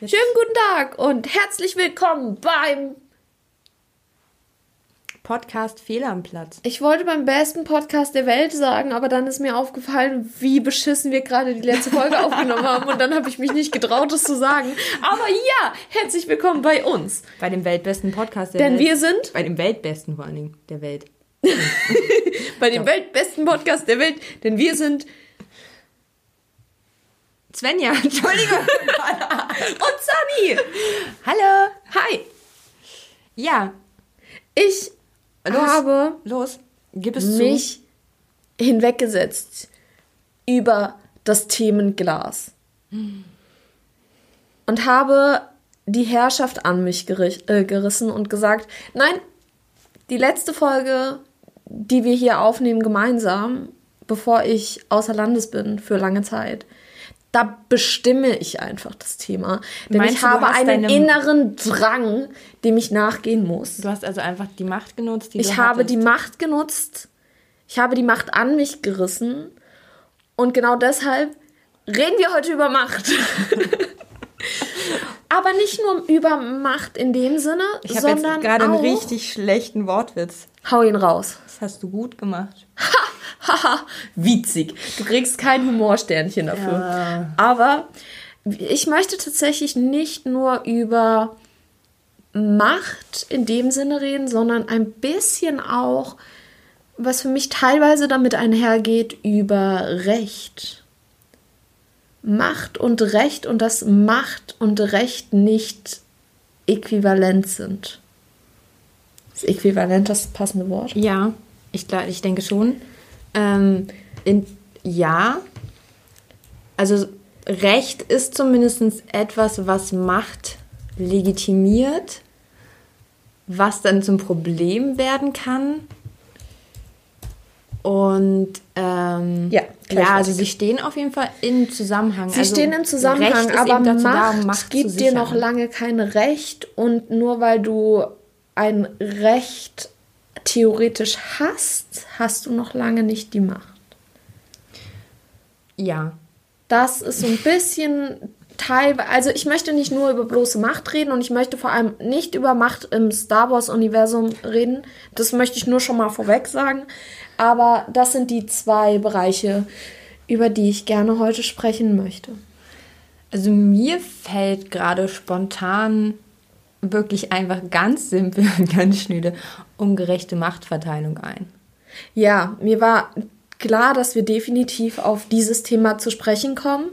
Schönen guten Tag und herzlich willkommen beim Podcast Fehler am Platz. Ich wollte beim besten Podcast der Welt sagen, aber dann ist mir aufgefallen, wie beschissen wir gerade die letzte Folge aufgenommen haben und dann habe ich mich nicht getraut, das zu sagen. Aber ja, herzlich willkommen bei uns. Bei dem weltbesten Podcast der Denn Welt. Denn wir sind bei dem weltbesten vor allen Dingen der Welt. bei dem weltbesten Podcast der Welt, denn wir sind Svenja, Entschuldigung. und Sunny. Hallo. Hi. Ja. Ich los, habe los, gib es mich zu. hinweggesetzt über das Themenglas und habe die Herrschaft an mich äh, gerissen und gesagt, nein, die letzte Folge, die wir hier aufnehmen gemeinsam, bevor ich außer Landes bin für lange Zeit, da bestimme ich einfach das Thema. Denn Meinst ich habe einen inneren Drang, dem ich nachgehen muss. Du hast also einfach die Macht genutzt, die Ich habe hattest. die Macht genutzt. Ich habe die Macht an mich gerissen. Und genau deshalb reden wir heute über Macht. Aber nicht nur über Macht in dem Sinne, ich sondern jetzt gerade einen richtig schlechten Wortwitz. Hau ihn raus. Das hast du gut gemacht. Ha! Haha, witzig. Du kriegst kein Humorsternchen dafür. Ja. Aber ich möchte tatsächlich nicht nur über Macht in dem Sinne reden, sondern ein bisschen auch, was für mich teilweise damit einhergeht, über Recht. Macht und Recht und dass Macht und Recht nicht äquivalent sind. Ist äquivalent das passende Wort? Ja, ich, ich denke schon. Ähm, in, ja, also Recht ist zumindest etwas, was Macht legitimiert, was dann zum Problem werden kann. Und ähm, ja, ja, also sie stehen auf jeden Fall im Zusammenhang. Sie also stehen im Zusammenhang, aber Macht, da, um Macht gibt dir noch lange kein Recht und nur weil du ein Recht theoretisch hast, hast du noch lange nicht die Macht. Ja. Das ist so ein bisschen teilweise, also ich möchte nicht nur über bloße Macht reden und ich möchte vor allem nicht über Macht im Star Wars-Universum reden. Das möchte ich nur schon mal vorweg sagen. Aber das sind die zwei Bereiche, über die ich gerne heute sprechen möchte. Also mir fällt gerade spontan wirklich einfach ganz simpel und ganz schnöde ungerechte Machtverteilung ein. Ja, mir war klar, dass wir definitiv auf dieses Thema zu sprechen kommen.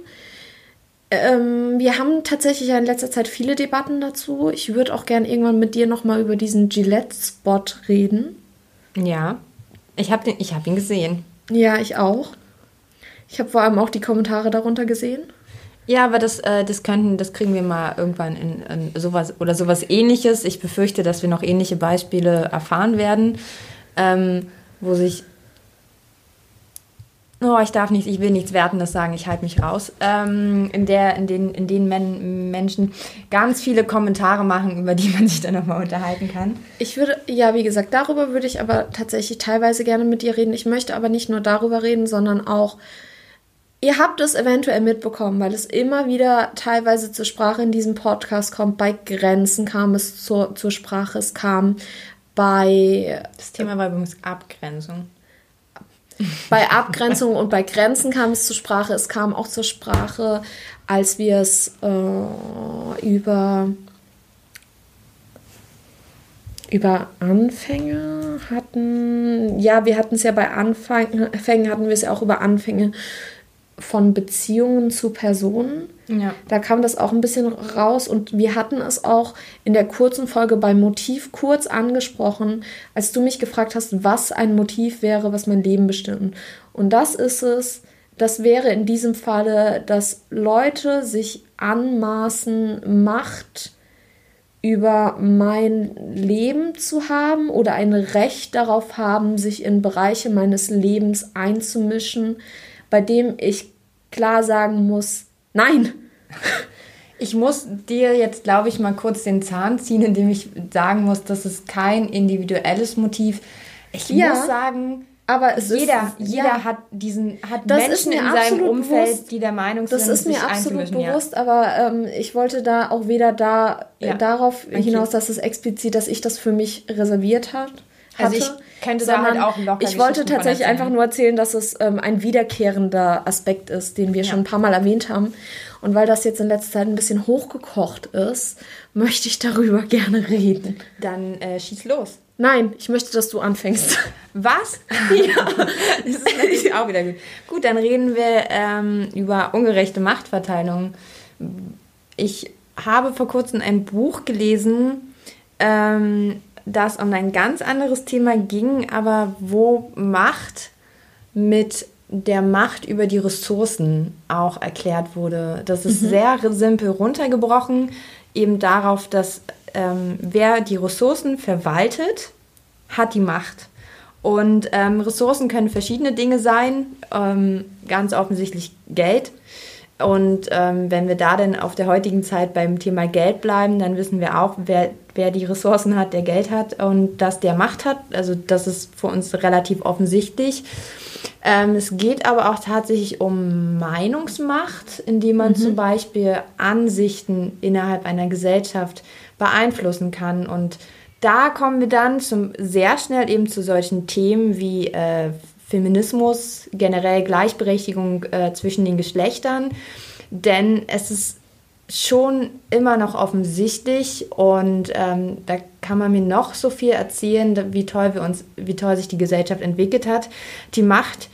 Ähm, wir haben tatsächlich in letzter Zeit viele Debatten dazu. Ich würde auch gern irgendwann mit dir nochmal über diesen Gillette-Spot reden. Ja, ich habe hab ihn gesehen. Ja, ich auch. Ich habe vor allem auch die Kommentare darunter gesehen. Ja, aber das, äh, das könnten, das kriegen wir mal irgendwann in, in, sowas oder sowas ähnliches. Ich befürchte, dass wir noch ähnliche Beispiele erfahren werden, ähm, wo sich Oh, ich darf nichts, ich will nichts Wertendes sagen, ich halte mich raus. Ähm, in, der, in, den, in denen Men Menschen ganz viele Kommentare machen, über die man sich dann nochmal unterhalten kann. Ich würde, ja, wie gesagt, darüber würde ich aber tatsächlich teilweise gerne mit dir reden. Ich möchte aber nicht nur darüber reden, sondern auch Ihr habt es eventuell mitbekommen, weil es immer wieder teilweise zur Sprache in diesem Podcast kommt. Bei Grenzen kam es zur, zur Sprache, es kam bei. Das Thema war übrigens Abgrenzung. Bei Abgrenzung und bei Grenzen kam es zur Sprache. Es kam auch zur Sprache, als wir es äh, über über Anfänge hatten. Ja, wir hatten es ja bei Anfängen, hatten wir es ja auch über Anfänge von Beziehungen zu Personen. Ja. Da kam das auch ein bisschen raus und wir hatten es auch in der kurzen Folge beim Motiv kurz angesprochen, als du mich gefragt hast, was ein Motiv wäre, was mein Leben bestimmt. Und das ist es, das wäre in diesem Falle, dass Leute sich anmaßen, Macht über mein Leben zu haben oder ein Recht darauf haben, sich in Bereiche meines Lebens einzumischen, bei dem ich klar sagen muss, nein. Ich muss dir jetzt, glaube ich, mal kurz den Zahn ziehen, indem ich sagen muss, das ist kein individuelles Motiv. Ich ja. muss sagen, Aber es jeder, ist, jeder ja. hat diesen, hat Das Menschen in seinem Umfeld, bewusst. die der Meinung Das sind, ist mir absolut einzumischen, ja. bewusst, aber ähm, ich wollte da auch weder da äh, darauf Okay. hinaus, dass es explizit, dass ich das für mich reserviert hat. Hatte, Also ich könnte da halt auch locker Ich wollte tatsächlich einfach nur erzählen, dass es ähm, ein wiederkehrender Aspekt ist, den wir schon ein paar Mal erwähnt haben. Und weil das jetzt in letzter Zeit ein bisschen hochgekocht ist, möchte ich darüber gerne reden. Dann äh, schieß los. Nein, ich möchte, dass du anfängst. Was? Ja, das ist natürlich auch wieder gut. Gut, dann reden wir ähm, über ungerechte Machtverteilung. Ich habe vor kurzem ein Buch gelesen, ähm, das um ein ganz anderes Thema ging, aber wo Macht mit der Macht über die Ressourcen auch erklärt wurde. Das ist sehr simpel runtergebrochen, eben darauf, dass ähm, wer die Ressourcen verwaltet, hat die Macht. Und ähm, Ressourcen können verschiedene Dinge sein, ähm, ganz offensichtlich Geld. Und ähm, wenn wir da denn auf der heutigen Zeit beim Thema Geld bleiben, dann wissen wir auch, wer, wer die Ressourcen hat, der Geld hat und dass der Macht hat. Also das ist für uns relativ offensichtlich. Ähm, es geht aber auch tatsächlich um Meinungsmacht, indem man zum Beispiel Ansichten innerhalb einer Gesellschaft beeinflussen kann. Und da kommen wir dann zum, sehr schnell eben zu solchen Themen wie äh, Feminismus, generell Gleichberechtigung äh, zwischen den Geschlechtern. Denn es ist schon immer noch offensichtlich und ähm, da kann man mir noch so viel erzählen, wie toll wir uns, wie toll sich die Gesellschaft entwickelt hat. Die Macht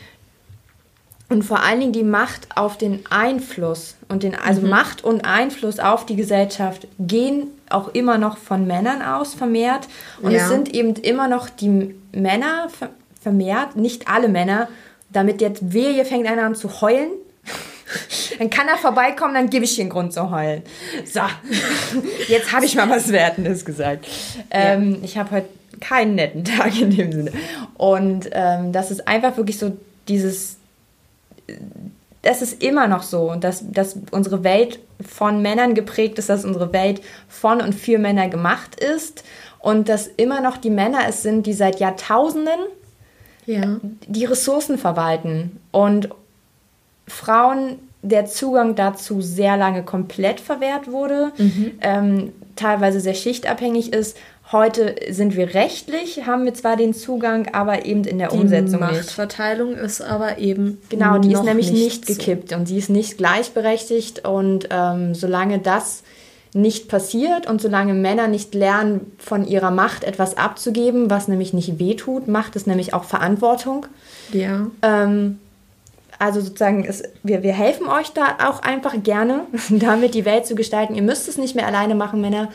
und vor allen Dingen die Macht auf den Einfluss und den, also Macht und Einfluss auf die Gesellschaft gehen auch immer noch von Männern aus vermehrt. Und Ja. es sind eben immer noch die Männer ver- vermehrt, nicht alle Männer, damit jetzt wehe, hier fängt einer an zu heulen. Dann kann er vorbeikommen, dann gebe ich einen Grund zu heulen. So, jetzt habe ich mal was Wertendes gesagt. Ähm, Ich habe heute keinen netten Tag in dem Sinne. Und ähm, das ist einfach wirklich so dieses das ist immer noch so, dass, dass unsere Welt von Männern geprägt ist, dass unsere Welt von und für Männer gemacht ist und dass immer noch die Männer es sind, die seit Jahrtausenden Ja. die Ressourcen verwalten und Frauen der Zugang dazu sehr lange komplett verwehrt wurde, ähm, teilweise sehr schichtabhängig ist. Heute sind wir rechtlich, haben wir zwar den Zugang, aber eben in der Die Umsetzung nicht. Machtverteilung ist aber eben Genau, die ist nämlich nicht so. gekippt und sie ist nicht gleichberechtigt. Und ähm, solange das nicht passiert und solange Männer nicht lernen, von ihrer Macht etwas abzugeben, was nämlich nicht wehtut, macht es nämlich auch Verantwortung. Ja. Ähm, also sozusagen, es, wir, wir helfen euch da auch einfach gerne, damit die Welt zu gestalten. Ihr müsst es nicht mehr alleine machen, Männer.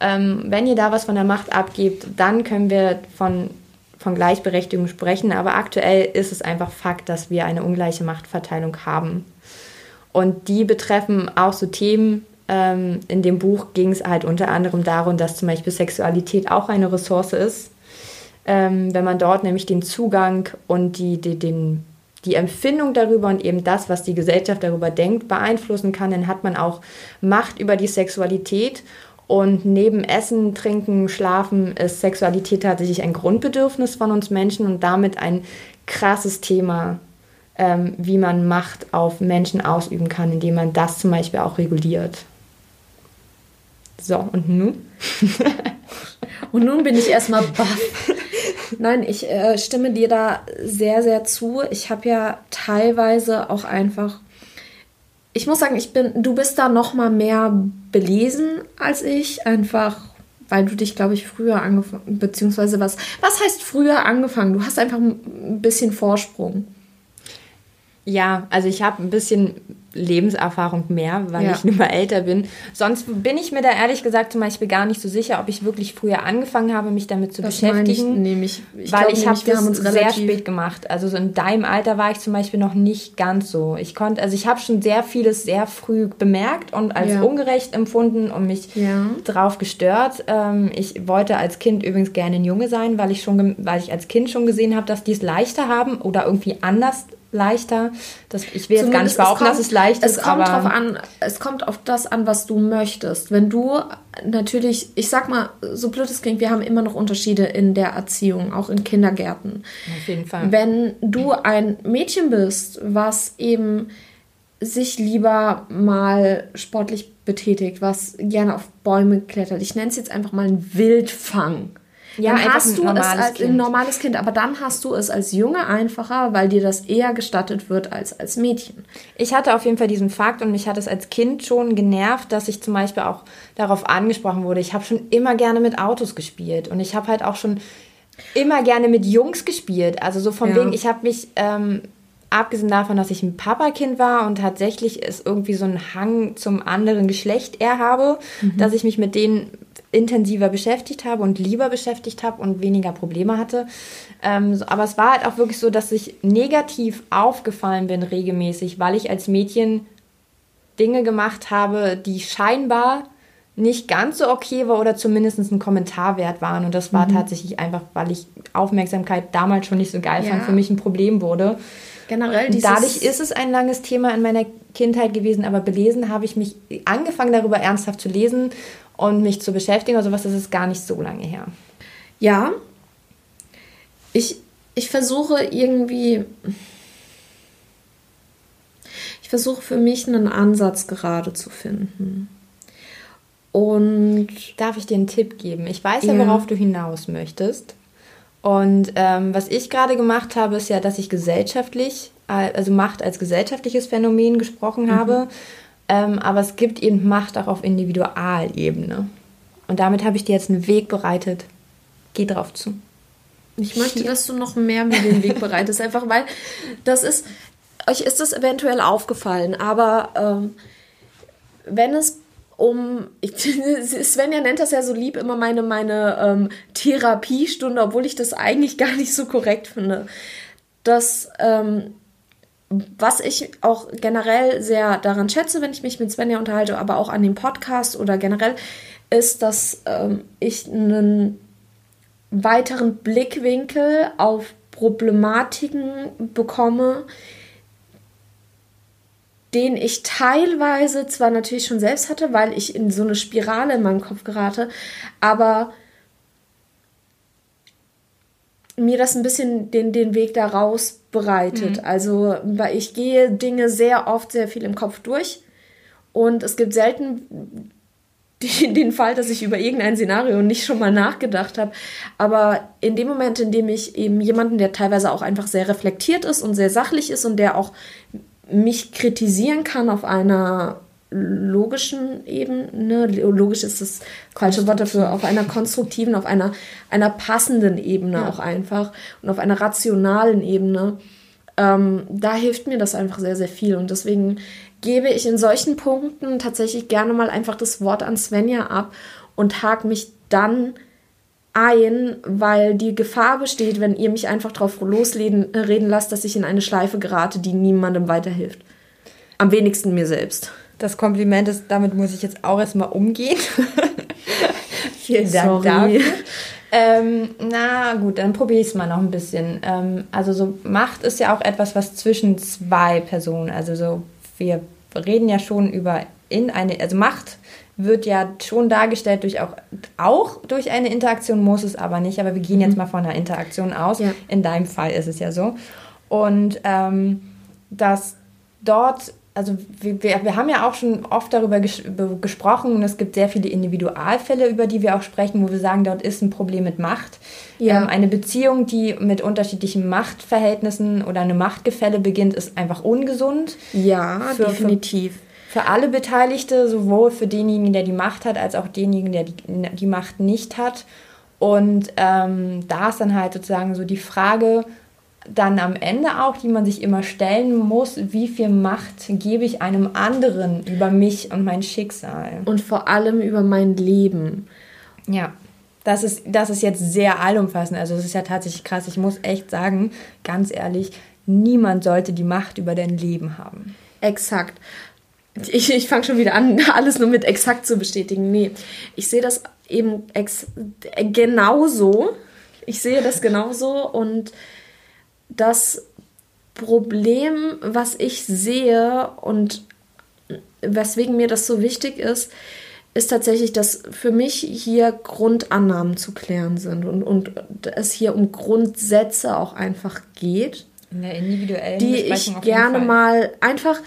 Ähm, wenn ihr da was von der Macht abgebt, dann können wir von, von Gleichberechtigung sprechen. Aber aktuell ist es einfach Fakt, dass wir eine ungleiche Machtverteilung haben. Und die betreffen auch so Themen. Ähm, in dem Buch ging es halt unter anderem darum, dass zum Beispiel Sexualität auch eine Ressource ist. Ähm, wenn man dort nämlich den Zugang und die, die, den, die Empfindung darüber und eben das, was die Gesellschaft darüber denkt, beeinflussen kann, dann hat man auch Macht über die Sexualität. Und neben Essen, Trinken, Schlafen ist Sexualität tatsächlich ein Grundbedürfnis von uns Menschen und damit ein krasses Thema, ähm, wie man Macht auf Menschen ausüben kann, indem man das zum Beispiel auch reguliert. So, und nun? Und nun bin ich erstmal baff. Nein, ich äh, stimme dir da sehr, sehr zu. Ich habe ja teilweise auch einfach. Ich muss sagen, ich bin, du bist da noch mal mehr belesen als ich, einfach weil du dich, glaube ich, früher angefangen, beziehungsweise was, was heißt früher angefangen? Du hast einfach ein bisschen Vorsprung. Ja, also ich habe ein bisschen Lebenserfahrung mehr, weil Ja. ich nun mal älter bin. Sonst bin ich mir da ehrlich gesagt zum Beispiel gar nicht so sicher, ob ich wirklich früher angefangen habe, mich damit zu Das meine ich beschäftigen. nämlich. Ich weil ich habe das haben uns sehr spät gemacht. Also so in deinem Alter war ich zum Beispiel noch nicht ganz so. Ich konnte, also ich habe schon sehr vieles sehr früh bemerkt und als Ja. ungerecht empfunden und mich Ja. drauf gestört. Ähm, ich wollte als Kind übrigens gerne ein Junge sein, weil ich schon, weil ich als Kind schon gesehen habe, dass die es leichter haben oder irgendwie anders leichter. Das, ich will jetzt gar nicht behaupten, es dass es leicht es ist, kommt aber drauf an, es kommt auf das an, was du möchtest. Wenn du natürlich, ich sag mal, so blöd es klingt, wir haben immer noch Unterschiede in der Erziehung, auch in Kindergärten. Auf jeden Fall. Wenn du ein Mädchen bist, was eben sich lieber mal sportlich betätigt, was gerne auf Bäume klettert, ich nenne es jetzt einfach mal ein Wildfang ja, dann hast du es als kind. ein normales Kind, aber dann hast du es als Junge einfacher, weil dir das eher gestattet wird als als Mädchen. Ich hatte auf jeden Fall diesen Fakt und mich hat es als Kind schon genervt, dass ich zum Beispiel auch darauf angesprochen wurde. Ich habe schon immer gerne mit Autos gespielt und ich habe halt auch schon immer gerne mit Jungs gespielt. Also so von ja. wegen, ich habe mich ähm, abgesehen davon, dass ich ein Papakind war und tatsächlich ist irgendwie so ein Hang zum anderen Geschlecht eher habe, mhm. dass ich mich mit denen intensiver beschäftigt habe und lieber beschäftigt habe und weniger Probleme hatte. Ähm, so, aber es war halt auch wirklich so, dass ich negativ aufgefallen bin regelmäßig, weil ich als Mädchen Dinge gemacht habe, die scheinbar nicht ganz so okay war oder zumindest ein Kommentar wert waren. Und das war mhm. tatsächlich einfach, weil ich Aufmerksamkeit damals schon nicht so geil ja. fand, für mich ein Problem wurde. Generell dieses Dadurch ist es ein langes Thema in meiner Kindheit gewesen, aber belesen habe ich mich angefangen darüber ernsthaft zu lesen und mich zu beschäftigen oder sowas, das ist gar nicht so lange her. Ja. Ich, ich versuche irgendwie. Ich versuche für mich einen Ansatz gerade zu finden. Und. Darf ich dir einen Tipp geben? Ich weiß ja, ja worauf du hinaus möchtest. Und ähm, was ich gerade gemacht habe, ist ja, dass ich gesellschaftlich, also Macht als gesellschaftliches Phänomen gesprochen mhm. habe ähm, aber es gibt eben Macht auch auf Individualebene. Und damit habe ich dir jetzt einen Weg bereitet. Geh drauf zu. Ich möchte, dass du noch mehr mir den Weg bereitest, einfach weil das ist, euch ist das eventuell aufgefallen, aber ähm, wenn es um, ich, Svenja nennt das ja so lieb immer meine, meine ähm, Therapiestunde, obwohl ich das eigentlich gar nicht so korrekt finde. Dass ähm, was ich auch generell sehr daran schätze, wenn ich mich mit Svenja unterhalte, aber auch an dem Podcast oder generell, ist, dass ähm, ich einen weiteren Blickwinkel auf Problematiken bekomme, den ich teilweise zwar natürlich schon selbst hatte, weil ich in so eine Spirale in meinem Kopf gerate, aber mir das ein bisschen den, den Weg da raus bereitet. Mhm. Also, weil ich gehe Dinge sehr oft sehr viel im Kopf durch und es gibt selten die, den Fall, dass ich über irgendein Szenario nicht schon mal nachgedacht habe. Aber in dem Moment, in dem ich eben jemanden, der teilweise auch einfach sehr reflektiert ist und sehr sachlich ist und der auch mich kritisieren kann auf einer logischen Ebene, logisch ist das falsche Wort dafür, auf einer konstruktiven, auf einer, einer passenden Ebene ja. auch einfach und auf einer rationalen Ebene, ähm, da hilft mir das einfach sehr, sehr viel. Und deswegen gebe ich in solchen Punkten tatsächlich gerne mal einfach das Wort an Svenja ab und hake mich dann ein, weil die Gefahr besteht, wenn ihr mich einfach drauf losreden reden lasst, dass ich in eine Schleife gerate, die niemandem weiterhilft. Am wenigsten mir selbst. Das Kompliment ist, damit muss ich jetzt auch erstmal umgehen. Vielen Dank dafür. Ähm, na gut, dann probiere ich es mal noch ein bisschen. Ähm, also so Macht ist ja auch etwas, was zwischen zwei Personen, also so wir reden ja schon über in eine, also Macht wird ja schon dargestellt durch auch, auch durch eine Interaktion, muss es aber nicht, aber wir gehen jetzt mhm. mal von einer Interaktion aus. Ja. In deinem Fall ist es ja so. Und ähm, dass dort also wir, wir haben ja auch schon oft darüber ges gesprochen und es gibt sehr viele Individualfälle, über die wir auch sprechen, wo wir sagen, dort ist ein Problem mit Macht. Ja. Ähm, eine Beziehung, die mit unterschiedlichen Machtverhältnissen oder eine Machtgefälle beginnt, ist einfach ungesund. Ja, für, definitiv. Für, für alle Beteiligte, sowohl für denjenigen, der die Macht hat, als auch denjenigen, der die, die Macht nicht hat. Und ähm, da ist dann halt sozusagen so die Frage, dann am Ende auch, die man sich immer stellen muss, wie viel Macht gebe ich einem anderen über mich und mein Schicksal. Und vor allem über mein Leben. Ja, das ist, das ist jetzt sehr allumfassend. Also es ist ja tatsächlich krass. Ich muss echt sagen, ganz ehrlich, niemand sollte die Macht über dein Leben haben. Exakt. Ich, ich fange schon wieder an, alles nur mit exakt zu bestätigen. Nee, ich sehe das eben ex genauso. Ich sehe das genauso und das Problem, was ich sehe und weswegen mir das so wichtig ist, ist tatsächlich, dass für mich hier Grundannahmen zu klären sind und, und es hier um Grundsätze auch einfach geht. In der individuellen die ich gerne mal einfach,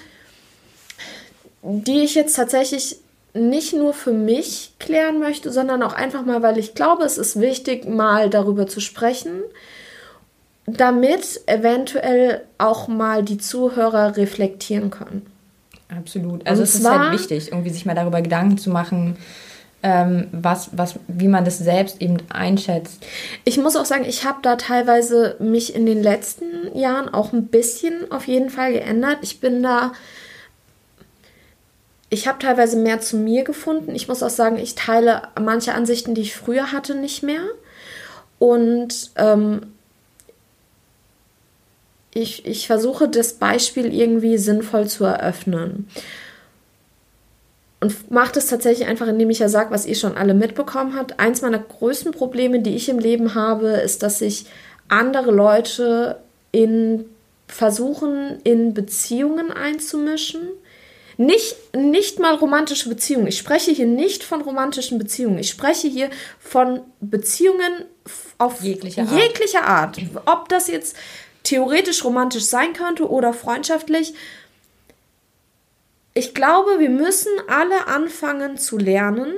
die ich jetzt tatsächlich nicht nur für mich klären möchte, sondern auch einfach mal, weil ich glaube, es ist wichtig, mal darüber zu sprechen, damit eventuell auch mal die Zuhörer reflektieren können. Absolut. Also es ist halt wichtig, irgendwie sich mal darüber Gedanken zu machen, ähm, was, was, wie man das selbst eben einschätzt. Ich muss auch sagen, ich habe da teilweise mich in den letzten Jahren auch ein bisschen auf jeden Fall geändert. Ich bin da, ich habe teilweise mehr zu mir gefunden. Ich muss auch sagen, ich teile manche Ansichten, die ich früher hatte, nicht mehr. Und ähm, ich, ich versuche das Beispiel irgendwie sinnvoll zu eröffnen. Und mache das tatsächlich einfach, indem ich ja sage, was ihr schon alle mitbekommen habt. Eins meiner größten Probleme, die ich im Leben habe, ist, dass ich andere Leute in versuchen, in Beziehungen einzumischen. Nicht, nicht mal romantische Beziehungen. Ich spreche hier nicht von romantischen Beziehungen. Ich spreche hier von Beziehungen auf jeglicher Art. jeglicher Art. Ob das jetzt theoretisch romantisch sein könnte oder freundschaftlich. Ich glaube, wir müssen alle anfangen zu lernen,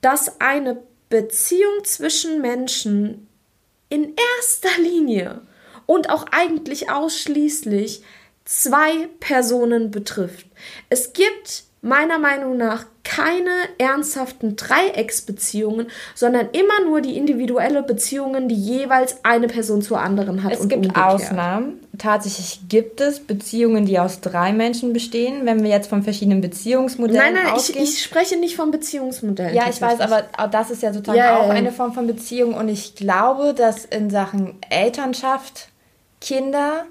dass eine Beziehung zwischen Menschen in erster Linie und auch eigentlich ausschließlich zwei Personen betrifft. Es gibt meiner Meinung nach keine ernsthaften Dreiecksbeziehungen, sondern immer nur die individuelle Beziehungen, die jeweils eine Person zur anderen hat. Es gibt umgekehrt. Ausnahmen. Tatsächlich gibt es Beziehungen, die aus drei Menschen bestehen, wenn wir jetzt von verschiedenen Beziehungsmodellen Nein, nein, ich, ich, spreche nicht von Beziehungsmodellen. Ja, ich weiß, aber das ist ja sozusagen ja, auch eine Form von Beziehung und ich glaube, dass in Sachen Elternschaft Kinder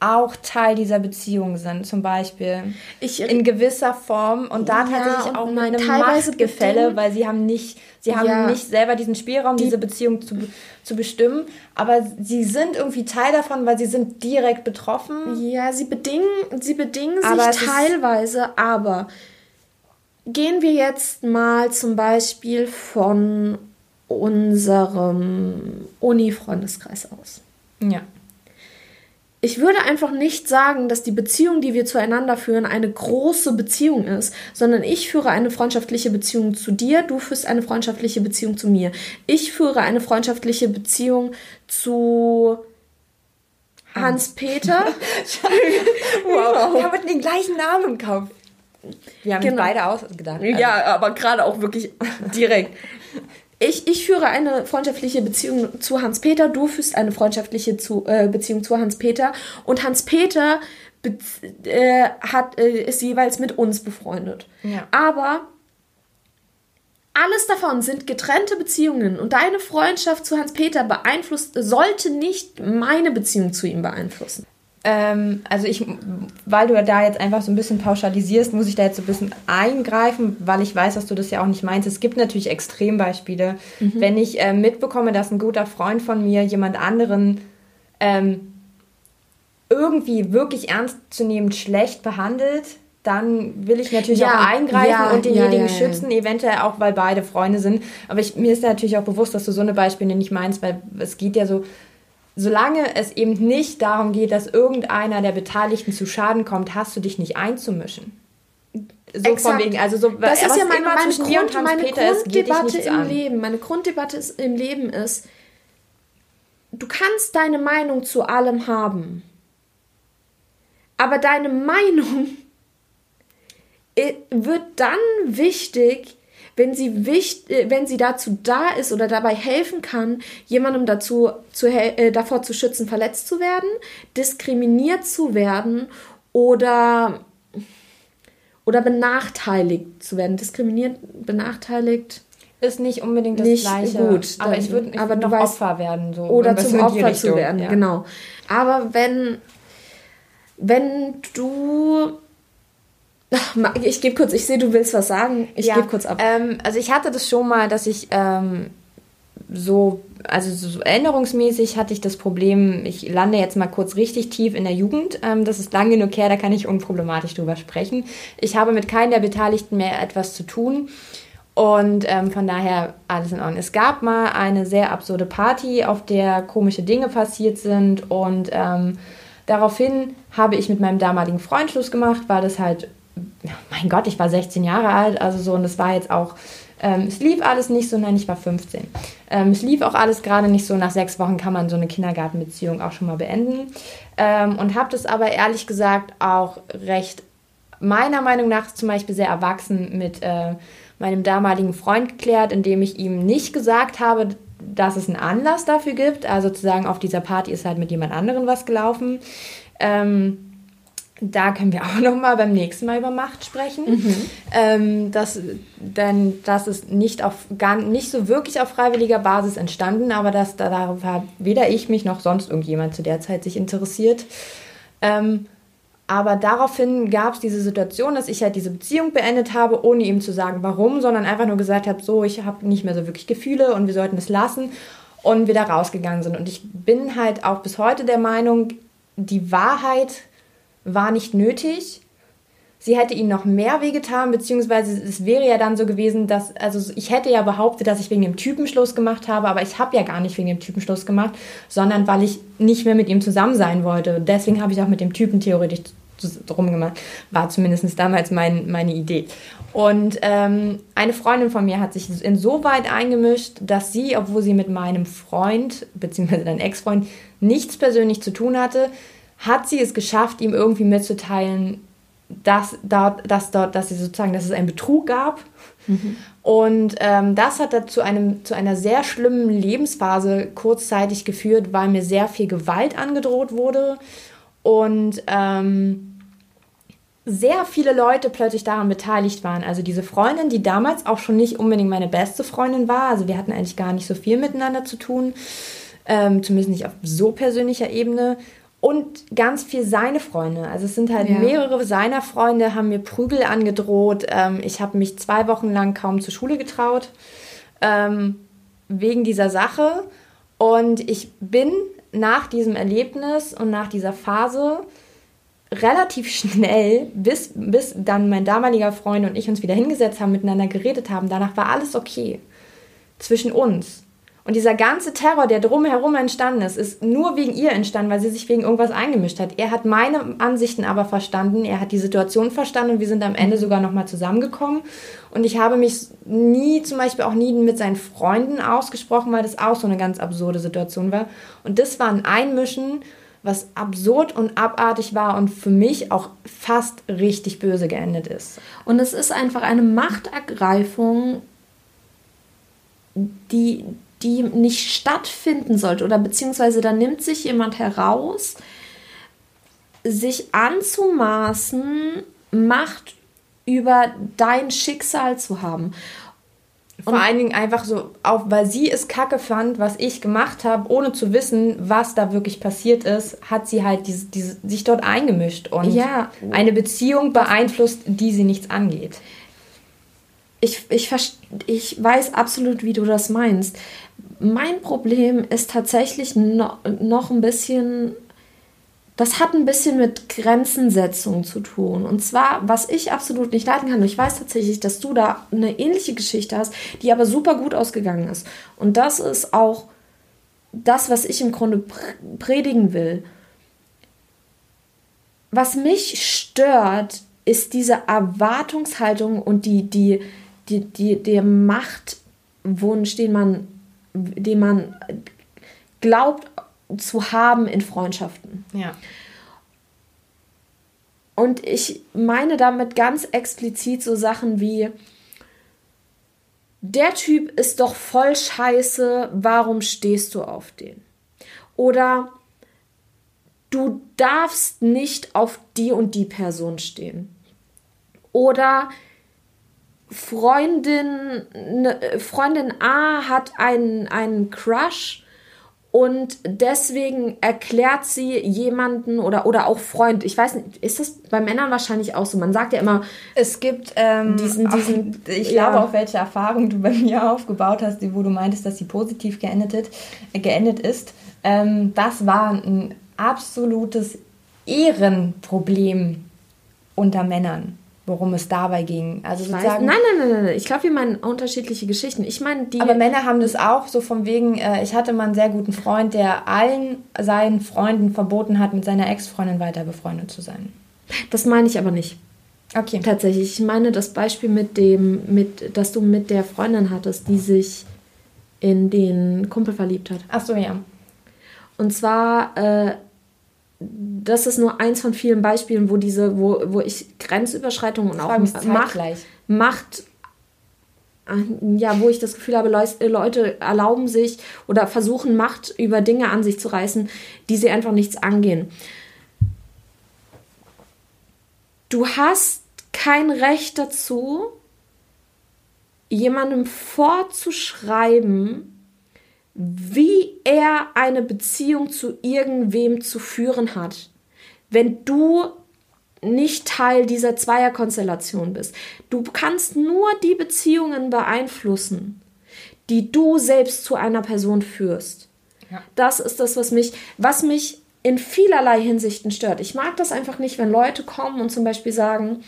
auch Teil dieser Beziehung sind, zum Beispiel ich, in gewisser Form und da ja, tatsächlich auch meine Machtgefälle, weil sie haben nicht, sie haben ja. nicht selber diesen Spielraum, Die, diese Beziehung zu, zu bestimmen, aber sie sind irgendwie Teil davon, weil sie sind direkt betroffen. Ja, sie bedingen, sie bedingen aber sich teilweise, aber gehen wir jetzt mal zum Beispiel von unserem Uni-Freundeskreis aus. Ja ich würde einfach nicht sagen, dass die Beziehung, die wir zueinander führen, eine große Beziehung ist, sondern ich führe eine freundschaftliche Beziehung zu dir, du führst eine freundschaftliche Beziehung zu mir. Ich führe eine freundschaftliche Beziehung zu Hans-Peter. wow, wir haben den gleichen Namen im Kopf. Wir haben genau. beide ausgedacht. Ja, aber gerade auch wirklich direkt ich, ich führe eine freundschaftliche Beziehung zu Hans-Peter, du führst eine freundschaftliche zu, äh, Beziehung zu Hans-Peter und Hans-Peter äh, äh, ist jeweils mit uns befreundet. Ja. Aber alles davon sind getrennte Beziehungen und deine Freundschaft zu Hans-Peter beeinflusst, sollte nicht meine Beziehung zu ihm beeinflussen. Ähm, also ich, weil du da jetzt einfach so ein bisschen pauschalisierst, muss ich da jetzt so ein bisschen eingreifen, weil ich weiß, dass du das ja auch nicht meinst. Es gibt natürlich Extrembeispiele. Mhm. Wenn ich äh, mitbekomme, dass ein guter Freund von mir jemand anderen ähm, irgendwie wirklich ernstzunehmend schlecht behandelt, dann will ich natürlich ja, auch eingreifen ja, und denjenigen ja, schützen, eventuell auch, weil beide Freunde sind. Aber ich, mir ist natürlich auch bewusst, dass du so eine Beispiele nicht meinst, weil es geht ja so solange es eben nicht darum geht, dass irgendeiner der Beteiligten zu Schaden kommt, hast du dich nicht einzumischen. So Exakt. von wegen, also so, das ist ja meine, meine, Grund, meine Grunddebatte im an. Leben. Meine Grunddebatte ist, im Leben ist, du kannst deine Meinung zu allem haben, aber deine Meinung äh, wird dann wichtig, wenn sie, wichtig, äh, wenn sie dazu da ist oder dabei helfen kann, jemandem dazu zu, äh, davor zu schützen, verletzt zu werden, diskriminiert zu werden oder, oder benachteiligt zu werden. Diskriminiert, benachteiligt ist nicht unbedingt das nicht Gleiche. Gut, aber dann, ich würde würd noch weißt, Opfer werden. So, oder zum Opfer zu werden, ja. genau. Aber wenn, wenn du ich gebe kurz, ich sehe, du willst was sagen. Ich ja, gebe kurz ab. Ähm, also ich hatte das schon mal, dass ich ähm, so also so erinnerungsmäßig hatte ich das Problem, ich lande jetzt mal kurz richtig tief in der Jugend. Ähm, das ist lang genug her, da kann ich unproblematisch drüber sprechen. Ich habe mit keinem der Beteiligten mehr etwas zu tun. Und ähm, von daher alles in Ordnung. Es gab mal eine sehr absurde Party, auf der komische Dinge passiert sind. Und ähm, daraufhin habe ich mit meinem damaligen Freund Schluss gemacht, weil das halt, mein Gott, ich war 16 Jahre alt, also so, und das war jetzt auch, ähm, es lief alles nicht so, nein, ich war 15. Ähm, es lief auch alles gerade nicht so, nach sechs Wochen kann man so eine Kindergartenbeziehung auch schon mal beenden. Ähm, und habe das aber ehrlich gesagt auch recht, meiner Meinung nach zum Beispiel sehr erwachsen mit. Äh, meinem damaligen Freund geklärt, indem ich ihm nicht gesagt habe, dass es einen Anlass dafür gibt. Also zu sagen, auf dieser Party ist halt mit jemand anderem was gelaufen. Ähm, da können wir auch noch mal beim nächsten Mal über Macht sprechen. Mhm. Ähm, das, denn das ist nicht, auf, gar, nicht so wirklich auf freiwilliger Basis entstanden, aber das, darauf hat weder ich mich noch sonst irgendjemand zu der Zeit sich interessiert. Ähm, aber daraufhin gab es diese Situation, dass ich halt diese Beziehung beendet habe, ohne ihm zu sagen, warum, sondern einfach nur gesagt habe, so, ich habe nicht mehr so wirklich Gefühle und wir sollten das lassen und wieder rausgegangen sind. Und ich bin halt auch bis heute der Meinung, die Wahrheit war nicht nötig. Sie hätte ihm noch mehr wehgetan, beziehungsweise es wäre ja dann so gewesen, dass, also ich hätte ja behauptet, dass ich wegen dem Typen Schluss gemacht habe, aber ich habe ja gar nicht wegen dem Typen Schluss gemacht, sondern weil ich nicht mehr mit ihm zusammen sein wollte. Deswegen habe ich auch mit dem Typen theoretisch drum gemacht. War zumindest damals mein, meine Idee. Und ähm, eine Freundin von mir hat sich insoweit eingemischt, dass sie, obwohl sie mit meinem Freund, beziehungsweise deinem Ex-Freund, nichts persönlich zu tun hatte, hat sie es geschafft, ihm irgendwie mitzuteilen, dass dort, dass dort, dass sie sozusagen, dass es einen Betrug gab. Mhm. Und ähm, das hat dazu einem, zu einer sehr schlimmen Lebensphase kurzzeitig geführt, weil mir sehr viel Gewalt angedroht wurde und ähm, sehr viele Leute plötzlich daran beteiligt waren. Also diese Freundin, die damals auch schon nicht unbedingt meine beste Freundin war, also wir hatten eigentlich gar nicht so viel miteinander zu tun, ähm, zumindest nicht auf so persönlicher Ebene. Und ganz viel seine Freunde. Also es sind halt ja. mehrere seiner Freunde, haben mir Prügel angedroht. Ähm, ich habe mich zwei Wochen lang kaum zur Schule getraut, ähm, wegen dieser Sache. Und ich bin nach diesem Erlebnis und nach dieser Phase relativ schnell, bis, bis dann mein damaliger Freund und ich uns wieder hingesetzt haben, miteinander geredet haben, danach war alles okay zwischen uns. Und dieser ganze Terror, der drumherum entstanden ist, ist nur wegen ihr entstanden, weil sie sich wegen irgendwas eingemischt hat. Er hat meine Ansichten aber verstanden, er hat die Situation verstanden und wir sind am Ende sogar nochmal zusammengekommen. Und ich habe mich nie, zum Beispiel auch nie mit seinen Freunden ausgesprochen, weil das auch so eine ganz absurde Situation war. Und das war ein Einmischen, was absurd und abartig war und für mich auch fast richtig böse geendet ist. Und es ist einfach eine Machtergreifung, die, die nicht stattfinden sollte oder beziehungsweise da nimmt sich jemand heraus, sich anzumaßen, Macht über dein Schicksal zu haben. Vor und allen Dingen einfach so, auch weil sie es kacke fand, was ich gemacht habe, ohne zu wissen, was da wirklich passiert ist, hat sie halt diese, diese, sich dort eingemischt und ja. eine Beziehung beeinflusst, die sie nichts angeht. Ich, ich, ich weiß absolut, wie du das meinst. Mein Problem ist tatsächlich no, noch ein bisschen, das hat ein bisschen mit Grenzensetzung zu tun. Und zwar, was ich absolut nicht leiten kann, ich weiß tatsächlich, dass du da eine ähnliche Geschichte hast, die aber super gut ausgegangen ist. Und das ist auch das, was ich im Grunde predigen will. Was mich stört, ist diese Erwartungshaltung und die, die, die, die, der Machtwunsch, den man den man glaubt zu haben in Freundschaften. Ja. Und ich meine damit ganz explizit so Sachen wie, der Typ ist doch voll scheiße, warum stehst du auf den? Oder du darfst nicht auf die und die Person stehen. Oder Freundin, ne, Freundin A hat einen, einen Crush und deswegen erklärt sie jemanden oder, oder auch Freund. Ich weiß nicht, ist das bei Männern wahrscheinlich auch so? Man sagt ja immer, es gibt ähm, diesen, diesen. Auch, ich ja. glaube auch, welche Erfahrung du bei mir aufgebaut hast, wo du meintest, dass sie positiv geendet, äh, geendet ist. Ähm, das war ein absolutes Ehrenproblem unter Männern worum es dabei ging. Also ich sozusagen. Weiß, nein, nein, nein, nein. Ich glaube, wir meinen unterschiedliche Geschichten. Ich meine, die. Aber Männer haben das auch so von wegen, äh, ich hatte mal einen sehr guten Freund, der allen seinen Freunden verboten hat, mit seiner Ex-Freundin weiter befreundet zu sein. Das meine ich aber nicht. Okay. Tatsächlich. Ich meine das Beispiel mit dem, mit, dass du mit der Freundin hattest, die sich in den Kumpel verliebt hat. Ach so, ja. Und zwar äh, das ist nur eins von vielen Beispielen, wo diese, wo, wo ich Grenzüberschreitungen und auch Macht, Macht, äh, ja, wo ich das Gefühl habe, Leute erlauben sich oder versuchen Macht über Dinge an sich zu reißen, die sie einfach nichts angehen. Du hast kein Recht dazu, jemandem vorzuschreiben, wie er eine Beziehung zu irgendwem zu führen hat, wenn du nicht Teil dieser Zweierkonstellation bist. Du kannst nur die Beziehungen beeinflussen, die du selbst zu einer Person führst. Ja. Das ist das, was mich, was mich in vielerlei Hinsichten stört. Ich mag das einfach nicht, wenn Leute kommen und zum Beispiel sagen,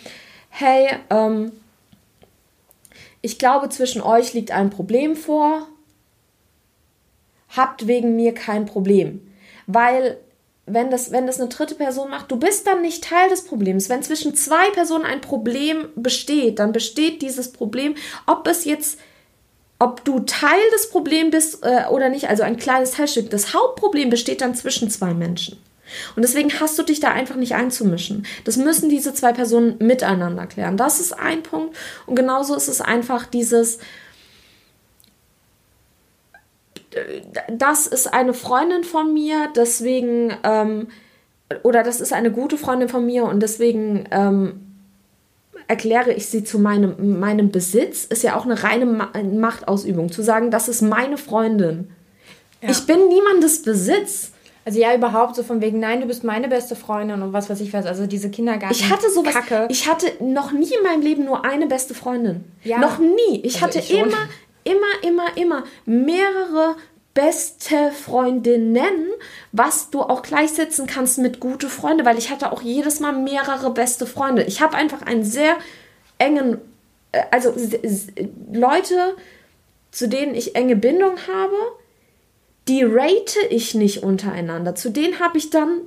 hey, ähm, ich glaube, zwischen euch liegt ein Problem vor habt wegen mir kein Problem. Weil wenn das, wenn das eine dritte Person macht, du bist dann nicht Teil des Problems. Wenn zwischen zwei Personen ein Problem besteht, dann besteht dieses Problem, ob es jetzt, ob du Teil des Problems bist äh, oder nicht, also ein kleines Teilstück. Das Hauptproblem besteht dann zwischen zwei Menschen. Und deswegen hast du dich da einfach nicht einzumischen. Das müssen diese zwei Personen miteinander klären. Das ist ein Punkt. Und genauso ist es einfach dieses, das ist eine Freundin von mir, deswegen, ähm, oder das ist eine gute Freundin von mir und deswegen ähm, erkläre ich sie zu meinem, meinem Besitz, ist ja auch eine reine Machtausübung. Zu sagen, das ist meine Freundin. Ja. Ich bin niemandes Besitz. Also ja, überhaupt so von wegen, nein, du bist meine beste Freundin und was weiß ich was. Also diese Kindergarten. Ich hatte sowas. Kacke. Ich hatte noch nie in meinem Leben nur eine beste Freundin. Ja. Noch nie. Ich also hatte ich immer, immer, immer, immer mehrere beste Freundinnen, was du auch gleichsetzen kannst mit gute Freunde, weil ich hatte auch jedes Mal mehrere beste Freunde. Ich habe einfach einen sehr engen, äh, also Leute, zu denen ich enge Bindung habe, die rate ich nicht untereinander. Zu denen habe ich dann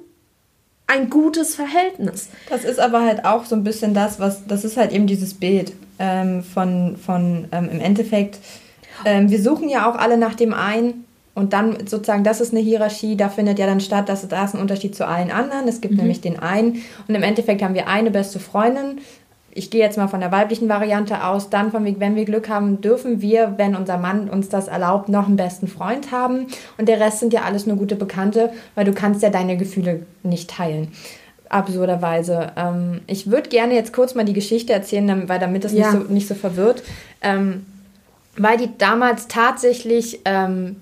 ein gutes Verhältnis. Das ist aber halt auch so ein bisschen das, was, das ist halt eben dieses Bild ähm, von, von ähm, im Endeffekt, ähm, wir suchen ja auch alle nach dem einen und dann sozusagen, das ist eine Hierarchie, da findet ja dann statt, dass da ist ein Unterschied zu allen anderen. Es gibt mhm. nämlich den einen. Und im Endeffekt haben wir eine beste Freundin. Ich gehe jetzt mal von der weiblichen Variante aus. Dann, von, wenn wir Glück haben, dürfen wir, wenn unser Mann uns das erlaubt, noch einen besten Freund haben. Und der Rest sind ja alles nur gute Bekannte, weil du kannst ja deine Gefühle nicht teilen absurderweise. Ähm, ich würde gerne jetzt kurz mal die Geschichte erzählen, weil damit das ja. nicht, so, nicht so verwirrt. Ähm, weil die damals tatsächlich ähm,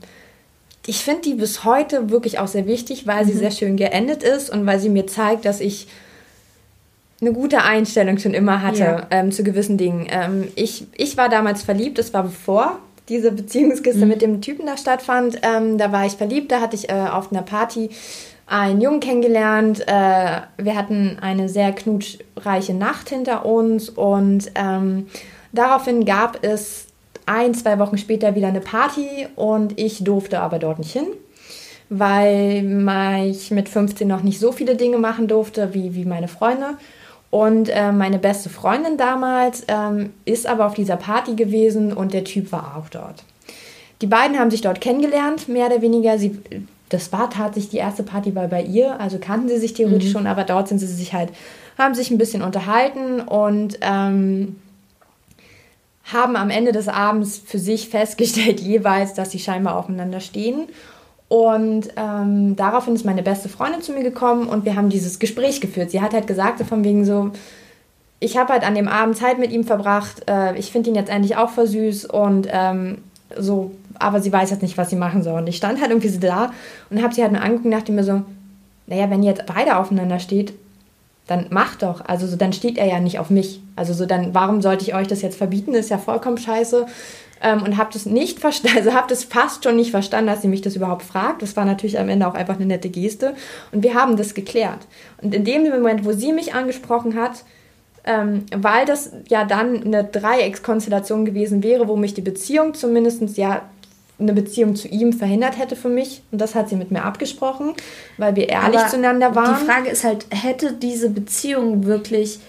ich finde die bis heute wirklich auch sehr wichtig, weil mhm. sie sehr schön geendet ist und weil sie mir zeigt, dass ich eine gute Einstellung schon immer hatte ja. ähm, zu gewissen Dingen. Ähm, ich, ich war damals verliebt, das war bevor diese Beziehungskiste mhm. mit dem Typen da stattfand. Ähm, da war ich verliebt, da hatte ich äh, auf einer Party einen Jungen kennengelernt. Äh, wir hatten eine sehr knutschreiche Nacht hinter uns und ähm, daraufhin gab es ein, zwei Wochen später wieder eine Party und ich durfte aber dort nicht hin, weil ich mit 15 noch nicht so viele Dinge machen durfte wie, wie meine Freunde. Und äh, meine beste Freundin damals ähm, ist aber auf dieser Party gewesen und der Typ war auch dort. Die beiden haben sich dort kennengelernt, mehr oder weniger. Sie, das war tatsächlich die erste Party bei, bei ihr, also kannten sie sich theoretisch mhm. schon, aber dort sind sie sich halt, haben sich ein bisschen unterhalten und ähm, haben am Ende des Abends für sich festgestellt, jeweils, dass sie scheinbar aufeinander stehen. Und ähm, daraufhin ist meine beste Freundin zu mir gekommen und wir haben dieses Gespräch geführt. Sie hat halt gesagt, von wegen so, ich habe halt an dem Abend Zeit mit ihm verbracht, äh, ich finde ihn jetzt eigentlich auch voll süß und ähm, so, aber sie weiß jetzt nicht, was sie machen soll. Und ich stand halt irgendwie so da und habe sie halt nur angeguckt und dachte mir so, naja, wenn ihr jetzt beide aufeinander steht, dann macht doch. Also so, dann steht er ja nicht auf mich. Also so, dann, warum sollte ich euch das jetzt verbieten? Ist ja vollkommen scheiße. Ähm, und habt es nicht verstanden, also habt es fast schon nicht verstanden, dass sie mich das überhaupt fragt. Das war natürlich am Ende auch einfach eine nette Geste. Und wir haben das geklärt. Und in dem Moment, wo sie mich angesprochen hat, ähm, weil das ja dann eine Dreieckskonstellation gewesen wäre, wo mich die Beziehung zumindest ja eine Beziehung zu ihm verhindert hätte für mich. Und das hat sie mit mir abgesprochen, weil wir ehrlich Aber zueinander waren. Die Frage ist halt, hätte diese Beziehung wirklich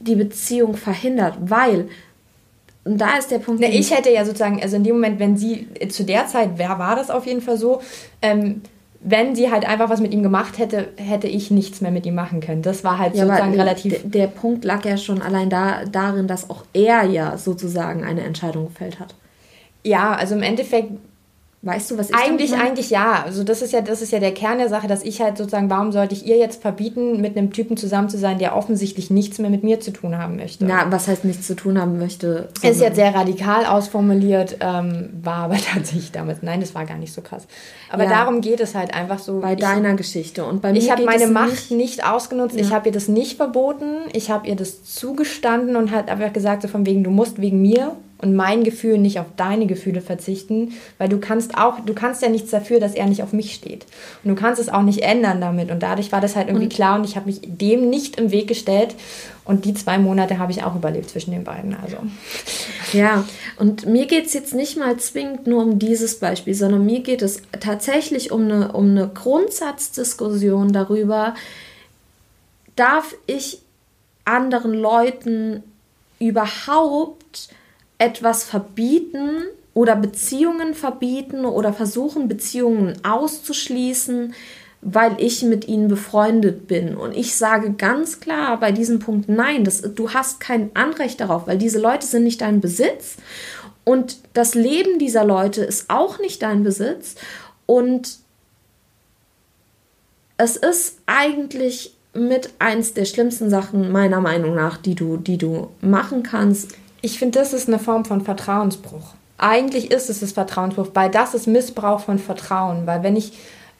die Beziehung verhindert? Weil, und da ist der Punkt. Ne, ich hätte ja sozusagen, also in dem Moment, wenn sie, zu der Zeit, wer war das auf jeden Fall so, ähm, wenn sie halt einfach was mit ihm gemacht hätte, hätte ich nichts mehr mit ihm machen können. Das war halt ja, sozusagen relativ. Der, der Punkt lag ja schon allein da, darin, dass auch er ja sozusagen eine Entscheidung gefällt hat. Ja, also im Endeffekt Weißt du, was ich Eigentlich, eigentlich ja. Also das ist ja, das ist ja der Kern der Sache, dass ich halt sozusagen, warum sollte ich ihr jetzt verbieten, mit einem Typen zusammen zu sein, der offensichtlich nichts mehr mit mir zu tun haben möchte? Na, was heißt nichts zu tun haben möchte? Ist jetzt sehr radikal ausformuliert, ähm, war aber tatsächlich damals, nein, das war gar nicht so krass. Aber ja. darum geht es halt einfach so. Bei ich, deiner Geschichte und bei mir. Ich habe meine Macht nicht, nicht ausgenutzt, ja. ich habe ihr das nicht verboten, ich habe ihr das zugestanden und hat einfach gesagt, so von wegen, du musst wegen mir und mein Gefühl nicht auf deine Gefühle verzichten, weil du kannst auch, du kannst ja nichts dafür, dass er nicht auf mich steht. Und du kannst es auch nicht ändern damit. Und dadurch war das halt irgendwie und klar und ich habe mich dem nicht im Weg gestellt. Und die zwei Monate habe ich auch überlebt zwischen den beiden. Also. Ja, und mir geht es jetzt nicht mal zwingend nur um dieses Beispiel, sondern mir geht es tatsächlich um eine, um eine Grundsatzdiskussion darüber, darf ich anderen Leuten überhaupt etwas verbieten oder Beziehungen verbieten oder versuchen, Beziehungen auszuschließen, weil ich mit ihnen befreundet bin. Und ich sage ganz klar bei diesem Punkt, nein, das, du hast kein Anrecht darauf, weil diese Leute sind nicht dein Besitz und das Leben dieser Leute ist auch nicht dein Besitz. Und es ist eigentlich mit eins der schlimmsten Sachen meiner Meinung nach, die du, die du machen kannst, ich finde, das ist eine Form von Vertrauensbruch. Eigentlich ist es das Vertrauensbruch, weil das ist Missbrauch von Vertrauen. Weil wenn ich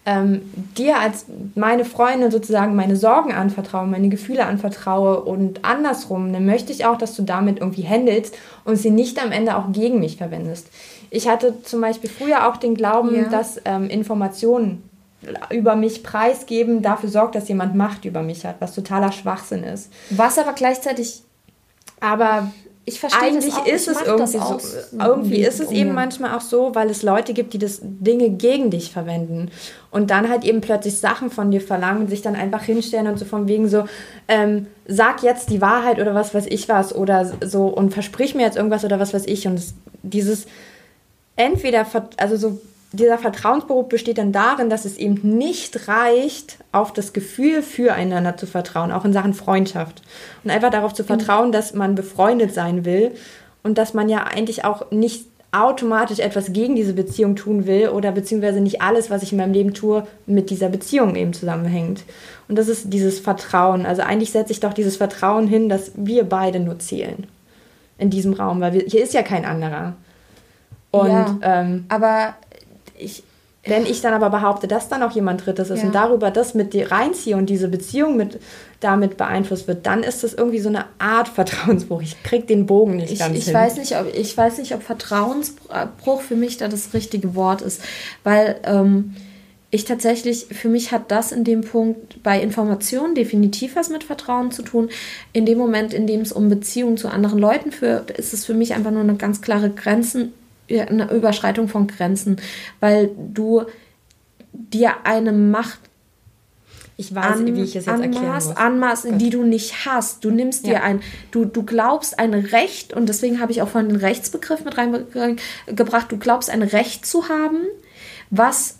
ähm, dir als meine Freundin sozusagen meine Sorgen anvertraue, meine Gefühle anvertraue und andersrum, dann möchte ich auch, dass du damit irgendwie handelst und sie nicht am Ende auch gegen mich verwendest. Ich hatte zum Beispiel früher auch den Glauben, ja. dass ähm, Informationen über mich preisgeben dafür sorgt, dass jemand Macht über mich hat, was totaler Schwachsinn ist. Was aber gleichzeitig aber ich verstehe Eigentlich das auch. ist es irgendwie so. Irgendwie ist es eben manchmal auch so, weil es Leute gibt, die das Dinge gegen dich verwenden und dann halt eben plötzlich Sachen von dir verlangen und sich dann einfach hinstellen und so von wegen so, ähm, sag jetzt die Wahrheit oder was weiß ich was oder so und versprich mir jetzt irgendwas oder was weiß ich und es, dieses entweder, also so dieser Vertrauensberuf besteht dann darin, dass es eben nicht reicht, auf das Gefühl füreinander zu vertrauen, auch in Sachen Freundschaft. Und einfach darauf zu vertrauen, dass man befreundet sein will und dass man ja eigentlich auch nicht automatisch etwas gegen diese Beziehung tun will oder beziehungsweise nicht alles, was ich in meinem Leben tue, mit dieser Beziehung eben zusammenhängt. Und das ist dieses Vertrauen. Also eigentlich setze ich doch dieses Vertrauen hin, dass wir beide nur zählen in diesem Raum, weil wir, hier ist ja kein anderer. Und, ja, ähm, aber ich, wenn ich dann aber behaupte, dass dann auch jemand Drittes ist ja. und darüber das mit dir reinziehe und diese Beziehung mit damit beeinflusst wird, dann ist das irgendwie so eine Art Vertrauensbruch. Ich krieg den Bogen nicht ich, ganz ich hin. Weiß nicht, ob, ich weiß nicht, ob Vertrauensbruch für mich da das richtige Wort ist, weil ähm, ich tatsächlich, für mich hat das in dem Punkt bei Informationen definitiv was mit Vertrauen zu tun. In dem Moment, in dem es um Beziehungen zu anderen Leuten führt, ist es für mich einfach nur eine ganz klare Grenzen eine Überschreitung von Grenzen, weil du dir eine Macht ich weiß, an, wie ich es jetzt anmaß, erklären muss. Anmaß, Gott. die du nicht hast. Du nimmst ja. dir ein, du, du glaubst ein Recht, und deswegen habe ich auch von den Rechtsbegriff mit reingebracht, du glaubst ein Recht zu haben, was,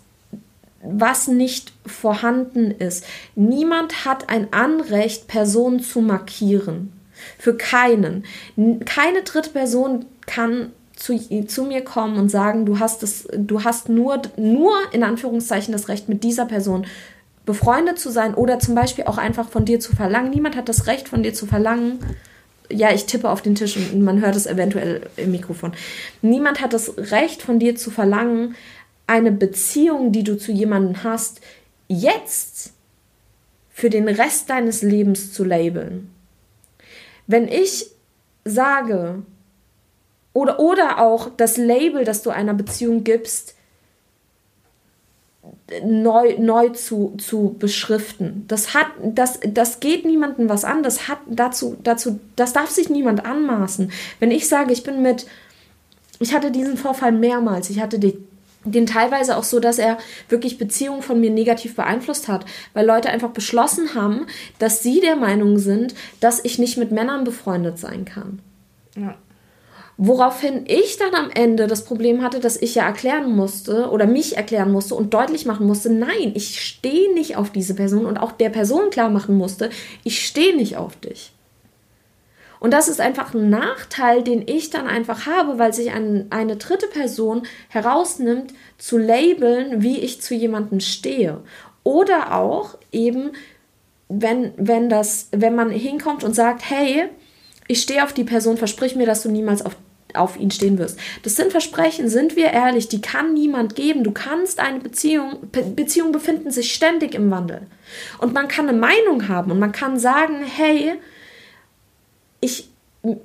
was nicht vorhanden ist. Niemand hat ein Anrecht, Personen zu markieren. Für keinen. Keine dritte Person kann zu, zu mir kommen und sagen, du hast es, du hast nur, nur in Anführungszeichen das Recht, mit dieser Person befreundet zu sein oder zum Beispiel auch einfach von dir zu verlangen. Niemand hat das Recht, von dir zu verlangen, ja, ich tippe auf den Tisch und man hört es eventuell im Mikrofon. Niemand hat das Recht von dir zu verlangen, eine Beziehung, die du zu jemandem hast, jetzt für den Rest deines Lebens zu labeln. Wenn ich sage, oder, oder auch das Label, das du einer Beziehung gibst, neu, neu zu, zu beschriften. Das, hat, das, das geht niemandem was an. Das, hat dazu, dazu, das darf sich niemand anmaßen. Wenn ich sage, ich bin mit, ich hatte diesen Vorfall mehrmals. Ich hatte die, den teilweise auch so, dass er wirklich Beziehungen von mir negativ beeinflusst hat, weil Leute einfach beschlossen haben, dass sie der Meinung sind, dass ich nicht mit Männern befreundet sein kann. Ja. Woraufhin ich dann am Ende das Problem hatte, dass ich ja erklären musste oder mich erklären musste und deutlich machen musste, nein, ich stehe nicht auf diese Person und auch der Person klar machen musste, ich stehe nicht auf dich. Und das ist einfach ein Nachteil, den ich dann einfach habe, weil sich ein, eine dritte Person herausnimmt, zu labeln, wie ich zu jemandem stehe. Oder auch eben, wenn, wenn, das, wenn man hinkommt und sagt, hey, ich stehe auf die Person, versprich mir, dass du niemals auf auf ihn stehen wirst. Das sind Versprechen, sind wir ehrlich, die kann niemand geben. Du kannst eine Beziehung, Be Beziehungen befinden sich ständig im Wandel. Und man kann eine Meinung haben und man kann sagen, hey, ich,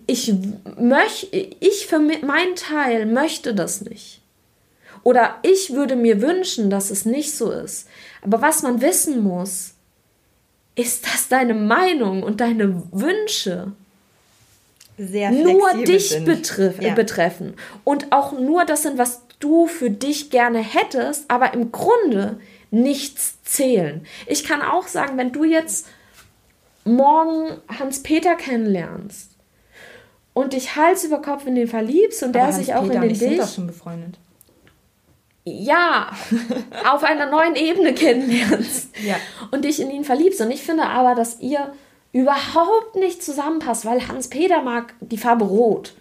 ich möchte, ich für meinen Teil möchte das nicht. Oder ich würde mir wünschen, dass es nicht so ist. Aber was man wissen muss, ist das deine Meinung und deine Wünsche sehr nur dich betrif ja. betreffen und auch nur das sind, was du für dich gerne hättest, aber im Grunde nichts zählen. Ich kann auch sagen, wenn du jetzt morgen Hans-Peter kennenlernst und dich Hals über Kopf in den verliebst und aber der sich auch in den dich... sind doch schon befreundet. Ja, auf einer neuen Ebene kennenlernst ja. und dich in ihn verliebst. Und ich finde aber, dass ihr überhaupt nicht zusammenpasst, weil Hans-Peter mag die Farbe Rot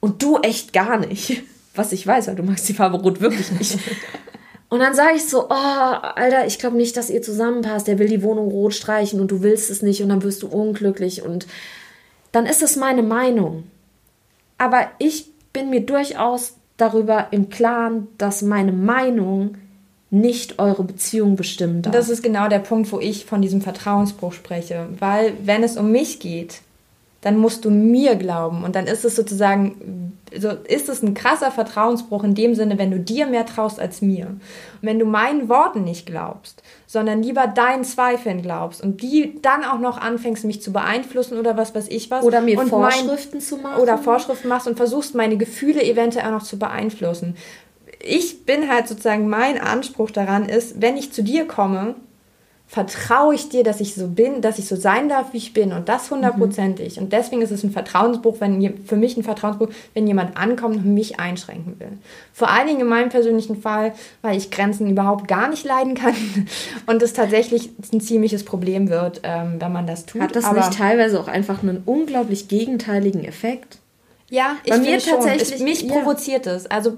und du echt gar nicht. Was ich weiß, weil du magst die Farbe Rot wirklich nicht. Und dann sage ich so, oh, Alter, ich glaube nicht, dass ihr zusammenpasst. Der will die Wohnung rot streichen und du willst es nicht und dann wirst du unglücklich. Und dann ist es meine Meinung. Aber ich bin mir durchaus darüber im Klaren, dass meine Meinung nicht eure Beziehung bestimmen darf. Das ist genau der Punkt, wo ich von diesem Vertrauensbruch spreche. Weil, wenn es um mich geht, dann musst du mir glauben. Und dann ist es sozusagen, so ist es ein krasser Vertrauensbruch in dem Sinne, wenn du dir mehr traust als mir. Und wenn du meinen Worten nicht glaubst, sondern lieber deinen Zweifeln glaubst und die dann auch noch anfängst, mich zu beeinflussen oder was weiß ich was. Oder mir Vorschriften mein, zu machen. Oder Vorschriften machst und versuchst, meine Gefühle eventuell auch noch zu beeinflussen ich bin halt sozusagen, mein Anspruch daran ist, wenn ich zu dir komme, vertraue ich dir, dass ich so bin, dass ich so sein darf, wie ich bin und das hundertprozentig. Mhm. Und deswegen ist es ein Vertrauensbruch, wenn für mich ein Vertrauensbruch, wenn jemand ankommt und mich einschränken will. Vor allen Dingen in meinem persönlichen Fall, weil ich Grenzen überhaupt gar nicht leiden kann und es tatsächlich ein ziemliches Problem wird, ähm, wenn man das tut. Hat das Aber nicht teilweise auch einfach einen unglaublich gegenteiligen Effekt? Ja, ich finde tatsächlich. Es, mich provoziert es. Also,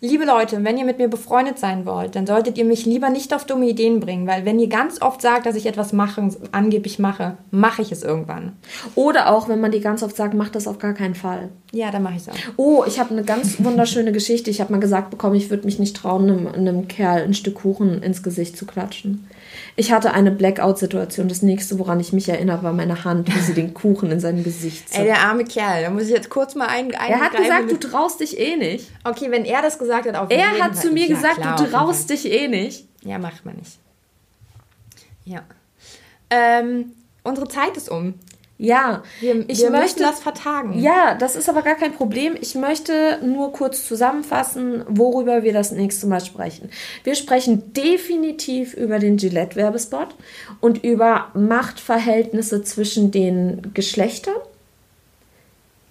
liebe Leute, wenn ihr mit mir befreundet sein wollt, dann solltet ihr mich lieber nicht auf dumme Ideen bringen, weil wenn ihr ganz oft sagt, dass ich etwas mache, angeblich mache, mache ich es irgendwann. Oder auch, wenn man die ganz oft sagt, macht das auf gar keinen Fall. Ja, dann mache ich es auch. Oh, ich habe eine ganz wunderschöne Geschichte. Ich habe mal gesagt bekommen, ich würde mich nicht trauen, einem, einem Kerl ein Stück Kuchen ins Gesicht zu klatschen. Ich hatte eine Blackout-Situation. Das nächste, woran ich mich erinnere, war meine Hand, wie sie den Kuchen in seinem Gesicht zog. Ey, der arme Kerl. Da muss ich jetzt kurz mal ein. Er hat gesagt, du traust dich eh nicht. Okay, wenn er das gesagt hat, auf jeden Er hat zu mir ja, gesagt, klar, du traust dich eh nicht. Ja, macht man nicht. Ja. Ähm, unsere Zeit ist um. Ja, wir, ich wir möchte das vertagen. Ja, das ist aber gar kein Problem. Ich möchte nur kurz zusammenfassen, worüber wir das nächste Mal sprechen. Wir sprechen definitiv über den Gillette-Werbespot und über Machtverhältnisse zwischen den Geschlechtern.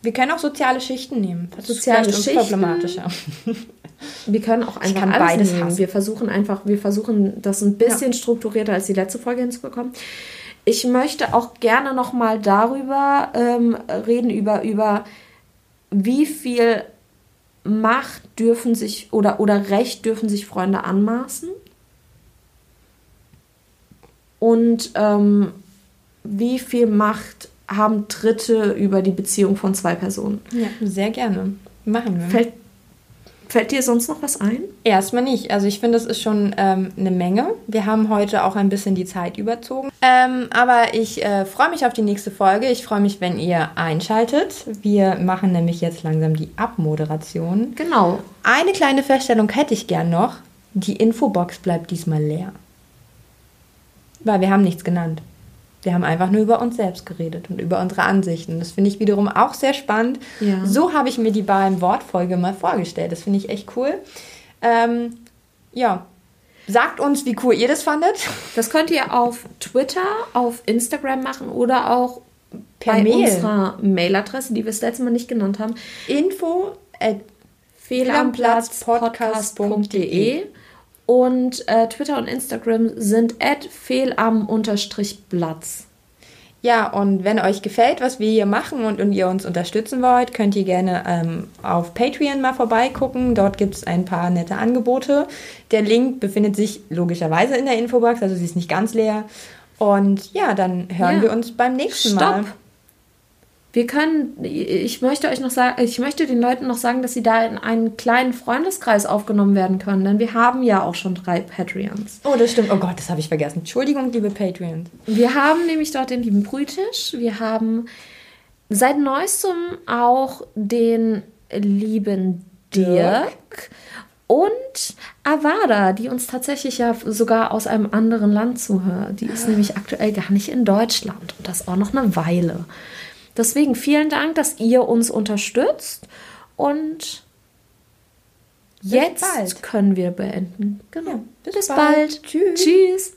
Wir können auch soziale Schichten nehmen. Das soziale ist Schichten. problematischer. Wir können auch einfach beides nehmen. Hassen. Wir versuchen einfach, wir versuchen das ein bisschen ja. strukturierter als die letzte Folge hinzubekommen. Ich möchte auch gerne noch mal darüber ähm, reden, über, über wie viel Macht dürfen sich oder, oder Recht dürfen sich Freunde anmaßen. Und ähm, wie viel Macht haben Dritte über die Beziehung von zwei Personen. Ja, sehr gerne. Machen wir. Fällt, fällt dir sonst noch was ein? Erstmal nicht. Also ich finde, das ist schon ähm, eine Menge. Wir haben heute auch ein bisschen die Zeit überzogen. Ähm, aber ich äh, freue mich auf die nächste Folge. Ich freue mich, wenn ihr einschaltet. Wir machen nämlich jetzt langsam die Abmoderation. Genau. Eine kleine Feststellung hätte ich gern noch. Die Infobox bleibt diesmal leer. Weil wir haben nichts genannt. Wir haben einfach nur über uns selbst geredet und über unsere Ansichten. Das finde ich wiederum auch sehr spannend. Ja. So habe ich mir die beiden Wortfolge mal vorgestellt. Das finde ich echt cool. Ähm, ja. Sagt uns, wie cool ihr das fandet. Das könnt ihr auf Twitter, auf Instagram machen oder auch Per bei Mail. unserer Mailadresse, die wir das letzte Mal nicht genannt haben. Info at fehlamplatzpodcast.de und äh, Twitter und Instagram sind at fehlam-platz. Ja, und wenn euch gefällt, was wir hier machen und, und ihr uns unterstützen wollt, könnt ihr gerne ähm, auf Patreon mal vorbeigucken. Dort gibt es ein paar nette Angebote. Der Link befindet sich logischerweise in der Infobox, also sie ist nicht ganz leer. Und ja, dann hören Ja. wir uns beim nächsten Stopp. Mal. Wir können, ich möchte euch noch sagen, ich möchte den Leuten noch sagen, dass sie da in einen kleinen Freundeskreis aufgenommen werden können, denn wir haben ja auch schon drei Patreons. Oh, das stimmt. Oh Gott, das habe ich vergessen. Entschuldigung, liebe Patreons. Wir haben nämlich dort den lieben Brütisch, wir haben seit neuestem auch den lieben Dirk und Avada, die uns tatsächlich ja sogar aus einem anderen Land zuhört. Die ist nämlich aktuell gar nicht in Deutschland und das auch noch eine Weile. Deswegen vielen Dank, dass ihr uns unterstützt und jetzt bald. können wir beenden. Genau. Ja, bis bis bald. bald. Tschüss. Tschüss.